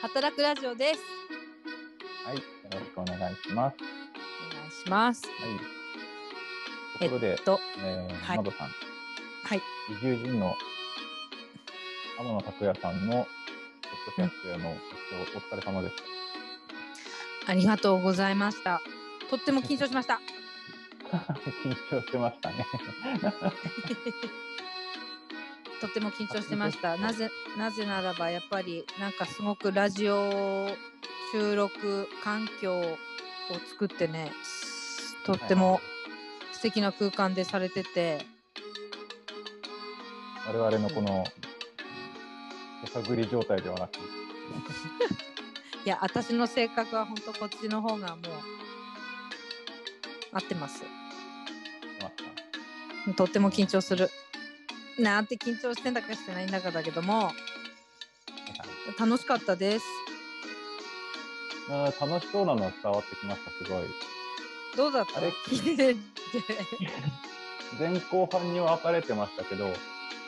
働くラジオです。はい、よろしくお願いします。お願いします。はい。ところで、えっと、えーはいさん、はい。移住人の天野拓也さんのポッドキャストへのご視聴お疲れ様でしありがとうございました。とっても緊張しました。た。緊張してましたね。とっても緊張してました。なぜ、なぜならば、やっぱり、なんかすごくラジオ収録環境を作ってね。とっても素敵な空間でされてて。我々のこの手探り状態ではなく、いや、私の性格は本当こっちの方がもう。合ってます。とっても緊張する。なんて緊張してんだかしてないんだかだけども、楽しかったです。あー楽しそうなのは伝わってきました、すごい。どうだった？あれ？聞いてて。前後半に分かれてましたけど、はい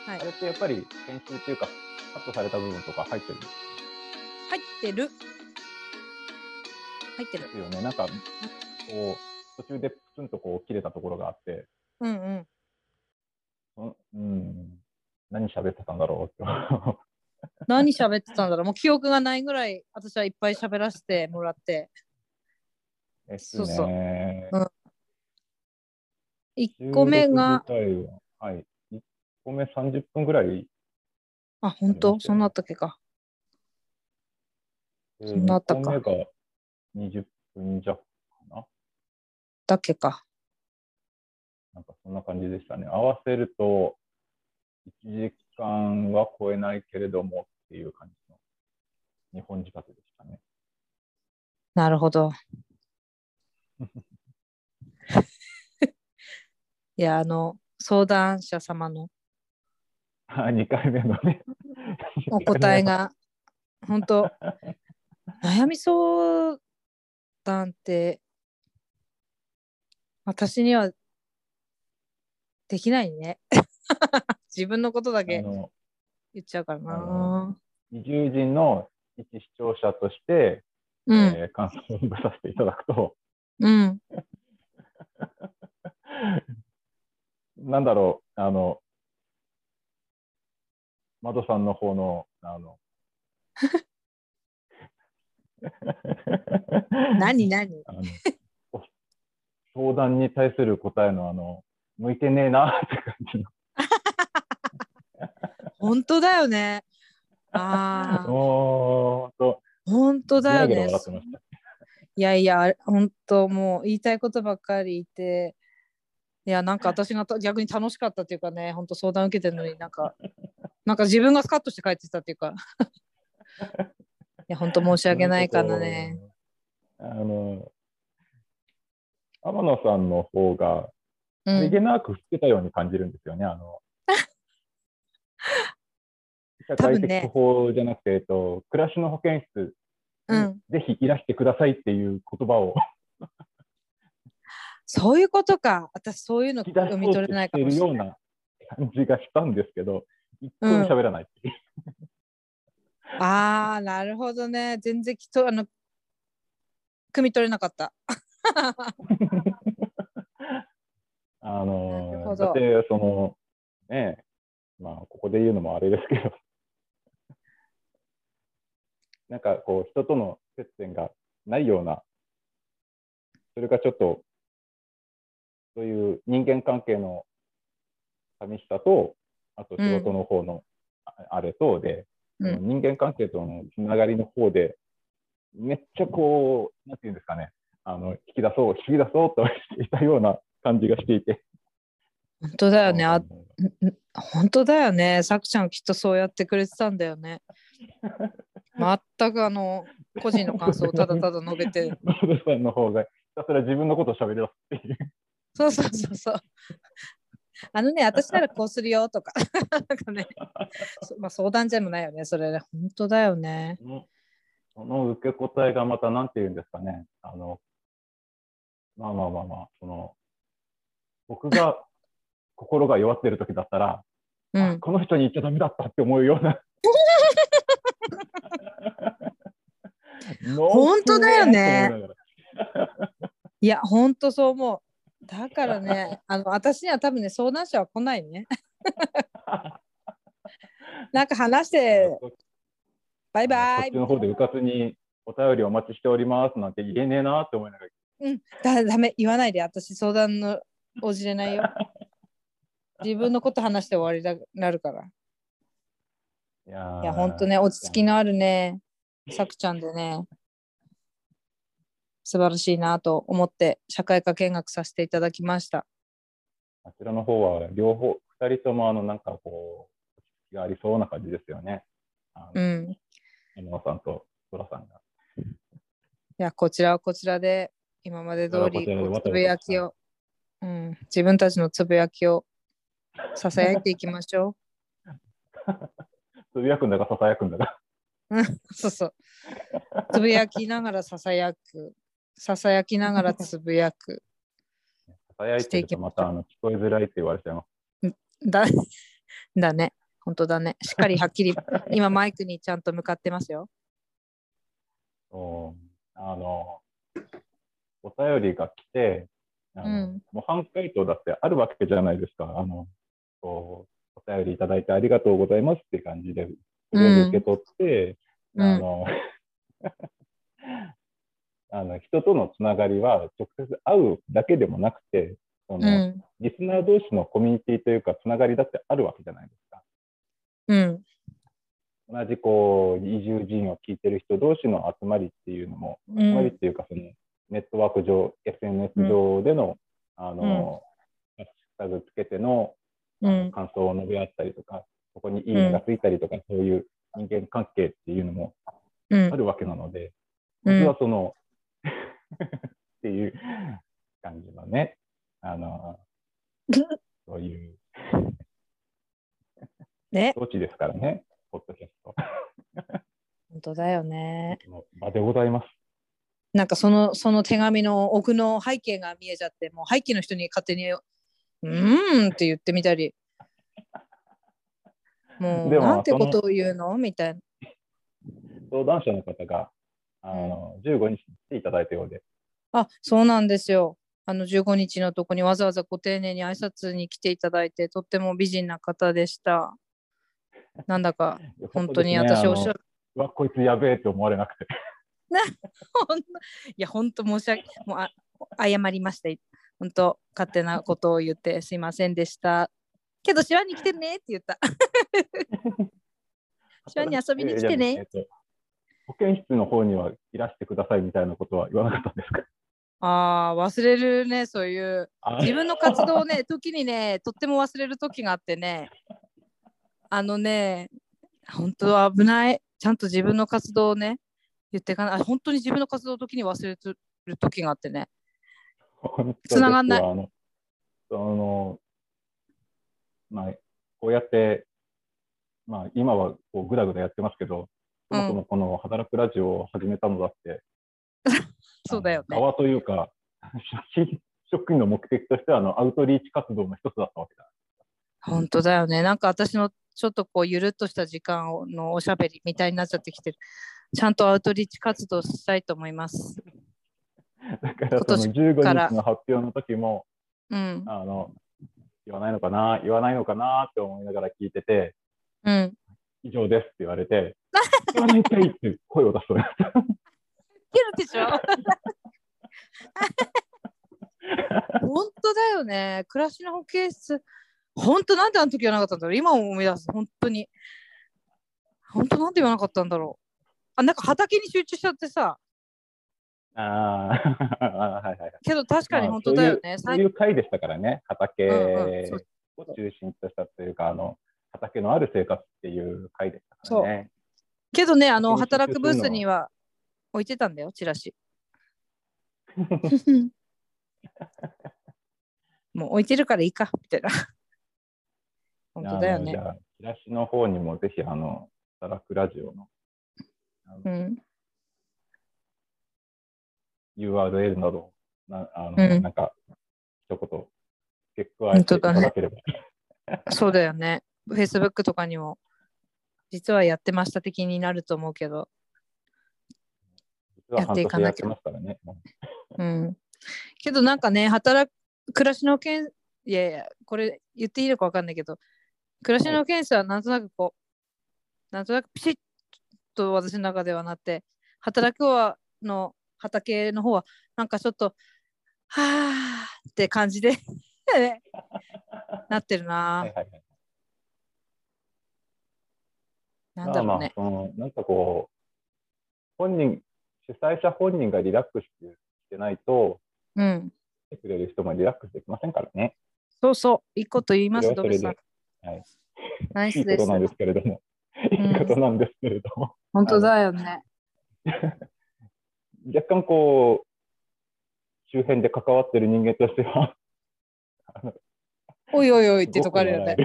あれってやっぱり編集っていうか、カットされた部分とか入ってる入ってる。入ってる。すよね。なんか、こう、途中でプツンとこう切れたところがあって、うんうん。うん、うん、何喋ってたんだろう。何喋ってたんだろうもう記憶がないぐらい私はいっぱい喋らせてもらって。ですそうそうね。うん1個目が、ははい。1個目30分ぐらい。あ、本当？そんなあったっけか。でそんなあったか2個目が20分弱かな。だっけか。なんかそんな感じでしたね。合わせると、1時間は超えないけれどもっていう感じの日本仕立てでしたね。なるほど。いや、あの、相談者様の2回目のね。お答えが、本当悩み相談って、私にはできないね。自分のことだあけの言っちゃうからあなの。移住人の一視聴者として、うん、えー感想を述べさせていただくと、うん、なんだろう、あの、窓さんの方の、あの、何何？あのお相談に対する答えの、あの、向いてねえなって感じの。本当だよね。ああ、もう、ほんと、本当だよね。いやいや、本当もう言いたいことばっかり言って、いや、なんか私がと逆に楽しかったっていうかね、本当相談受けてるのになんか、なんか自分がスカッとして帰ってきたっていうか、いや、本当申し訳ないからね。あの、天野さんの方が、うん、さりげなく振ってたように感じるんですよね。あの 社会的法じゃなくて、えっと、暮らしの保健室うん、ぜひいらしてくださいっていう言葉を そういうことか。私、そういうの読み取れないかもしれない。るような感じがしたんですけど、一個も喋らないう。ああ、なるほどね。全然きっと、あの、汲み取れなかった。あのだって、その、ねえ、まあ、ここで言うのもあれですけど、なんかこう、人との接点がないような、それがちょっと、そういう人間関係の寂しさと、あと仕事の方のああれとで、うん。人間関係とのつながりの方で、めっちゃこう、なんていうんですかね、あの引き出そう、引き出そうとしていたような感じがしていて。本当だよね。あ本当だよね。さくちゃんきっとそうやってくれてたんだよね。全くあの個人の感想をただただ述べて。マドさんの方がひたすら自分のことを喋り出すっていう。そうそうそうそう。あのね、私ならこうするよとか。なんかね、そまあ、相談じゃもないよね。それね、本当だよね。その受け答えがまたなんて言うんですかね。あの、まあまあまあまあ、その、僕が心が弱ってる時だったら、うん。あこの人に言っちゃダメだったって思うような 本当だよねいや、ほんとそう思う。だからね、あの私には多分ね、相談者は来ないね。なんか話して、バイバイこっち。の方でうかつにお便りお待ちしておりますなんて言えねえなって思いながら。うん、だダメ、言わないで、私相談の応じれないよ。自分のこと話して終わりだなるから。いやーいや、ほんとね、落ち着きのあるね、さくちゃんでね、素晴らしいなと思って、社会科見学させていただきました。あちらの方は両方、二人ともあのなんかこう、落ち着きがありそうな感じですよね。うん。い山野さんとソラさんが。や、こちらはこちらで、今まで通り、つぶやきを、うん、自分たちのつぶやきをささやいていきましょ つぶやくんだかささやくんだか。う。うんそうそう。つぶやきながらささやく。ささやきながらつぶやく。ささやいてるとまたあの聞こえづらいって言われちゃいます。だだね。本当だね。しっかりはっきり、今マイクにちゃんと向かってますよ。そうあの、お便りが来て、あのうん模範回答だってあるわけじゃないですか。あの、こう、お便りいただいてありがとうございますって感じで、それを受け取って、うんあの、あの人とのつながりは直接会うだけでもなくて、そのうん。リスナー同士のコミュニティというか、つながりだってあるわけじゃないですか。うん。同じこう移住人を聞いてる人同士の集まりっていうのも、う集まりっん。ていうか、そのネットワーク上、SNS 上での、あの、ハッシュタグつけてのうん。感想を述べ合ったりとか、そこにいいねがついたりとか、そういう人間関係っていうのもうんあ。るわけなので、うん僕はその、っていう感じのね、あの、そういうね、装置ですからね、ポッドキャスト本当だよね。の場でございます。なんかそのその手紙の奥の背景が見えちゃって、もう背景の人に勝手に、うーんって言ってみたり、もうなんてことを言うの？みたいな。相談者の方が、あの、15日来ていただいたようで、あ、そうなんですよ。あの15日のとこにわざわざご丁寧に挨拶に来ていただいて、とっても美人な方でした。なんだか本当に私おっしゃる。うわ、こいつやべえって思われなくて。ほんといや、本当申し訳もうあ謝りました。本当勝手なことを言ってすいませんでした。けど、手話に来てねって言った。一緒に遊びに来てね保健室の方にはいらしてくださいみたいなことは言わなかったんですか？ああ、忘れるね、そういう。あ自分の活動をね、時にね、とっても忘れる時があってね、あのね、本当は危ない。ちゃんと自分の活動をね、言ってかない。あ本当に自分の活動の時に忘れてる時があってね。本当です繋がんないあのそのまあ、こうやって、まあ、今はこうぐだぐだやってますけど、そもそもこの働くラジオを始めたのだって、そうだよね側というか、写真職員の目的としてはあのアウトリーチ活動の一つだったわけだ。本当だよね。なんか私のちょっとこうゆるっとした時間をのおしゃべりみたいになっちゃってきてる。ちゃんとアウトリーチ活動したいと思います。だから今年その15から日の発表の時も、うん。あの言わないのかな、言わないのかなって思いながら聞いてて、うん。以上ですって言われて、言わないかいって声を出すと、るでしょ？本当だよね。暮らしの保健室。本当なんであの時言わなかったんだろう今思い出す。本当に。本当なんで言わなかったんだろう。あ、なんか畑に集中しちゃってさ。あ はいはいはい。けど確かにまあ本当だよね。そういうそういう回でしたからね、畑を中心としたというか、あの畑のある生活っていう回でしたからね。けどね、あの働くブースには置いてたんだよ、チラシ。もう置いてるからいいか、みたいな。本当だよねチラシの方にもぜひ、あの、働くラジオのうん。URL など、なあのうんなんか、一言、付け加えていただければ。そうだよね。Facebook とかにも、実はやってました的になると思うけど、やっていかなきゃうん。けどなんかね、働く、暮らしの件、いやいや、これ言っていいのか分かんないけど、暮らしの検査はなんとなくこう、なんとなくピシッと私の中ではなって、働くはの畑の方は、なんかちょっと、はーって感じでなってるうなはい。はいはい。なんだろうね。まあまあ、そのなんかこう、本人、主催者本人がリラックスしてないと、うん。来てくれる人もリラックスできませんからね。そうそう、いいこと言います、ドベさん。はいナイスですこと。なんですけれども。いいことなんですけれども。本当だよね。若干こう、周辺で関わってる人間としては、おいおいおいってとこあるよね。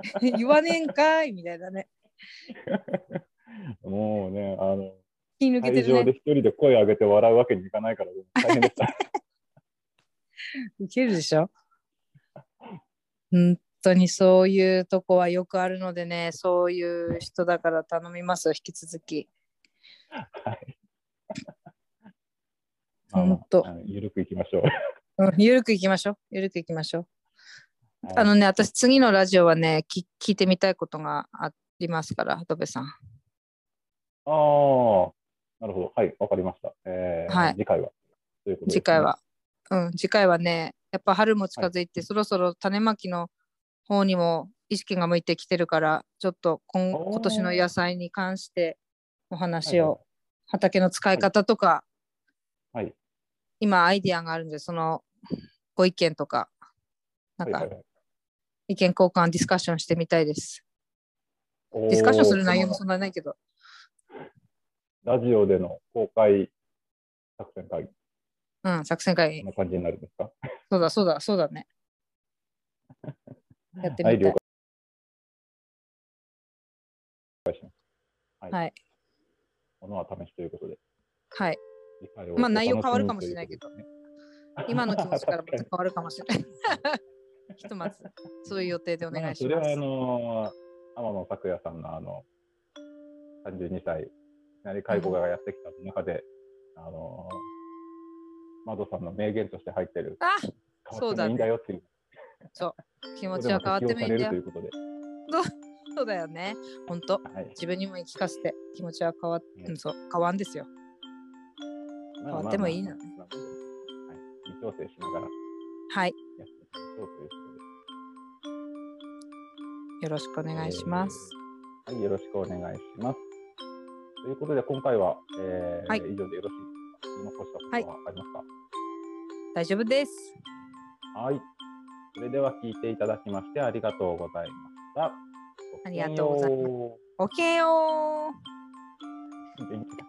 言わねえんかいみたいなね。もうね、あの、気抜けてるね。で一人で声上げて笑うわけにいかないから、大変でした。いけるでしょ本当にそういうとこはよくあるのでね、そういう人だから頼みますよ、引き続き。はい。ほんとまあまああのゆるくいきましょう。うん、ゆるくいきましょう。ゆるくいきましょう。はいあのね、私次のラジオはね、き聞いてみたいことがありますから、ドベさん。ああ、なるほど。はい、わかりました。えーはい次回は。ということですね次回。は。うん、次回はね、やっぱ春も近づいて、そろそろ種まきの方にも意識が向いてきてるから、ちょっと今今年の野菜に関してお話はいを、畑の使い方とか、はい。今アイディアがあるんで、そのご意見とか、なんかはいはいはい。意見交換、ディスカッションしてみたいです。おディスカッションする内容ーもそんなにないけど、ラジオでの公開作戦会。議、うん、作戦会。こん、な感じになるんですか？そうだそうだそうだね。やってはい、みたい了。解します。はい。はい。ものは試しということで。はい。まあ内容変わるかもしれないけど今の気持ちから変確わるかもしれない。ひとまず、そういう予定でおに願いします。まあそれはあの天野拓也さんのあの32歳なり介護がやってきた中で、あのマドさんの名言として入ってるあ変わってもいいんだよっていう気持ちは変わってもいいんだよそうことで、そうだよね。本当。はい、自分にも言い聞かせて気持ちは変わっ、そう変わんですよ。変わってもいいの。ねはい、微調整しながら。はい。よろしくお願いします。えー。はい、よろしくお願いします。ということで、今回は、えーはい。以上でよろしいですか残したことはありますか？大丈夫です。はい、それでは聞いていただきましてありがとうございました。ありがとうございますす。オッケーよー。元気だ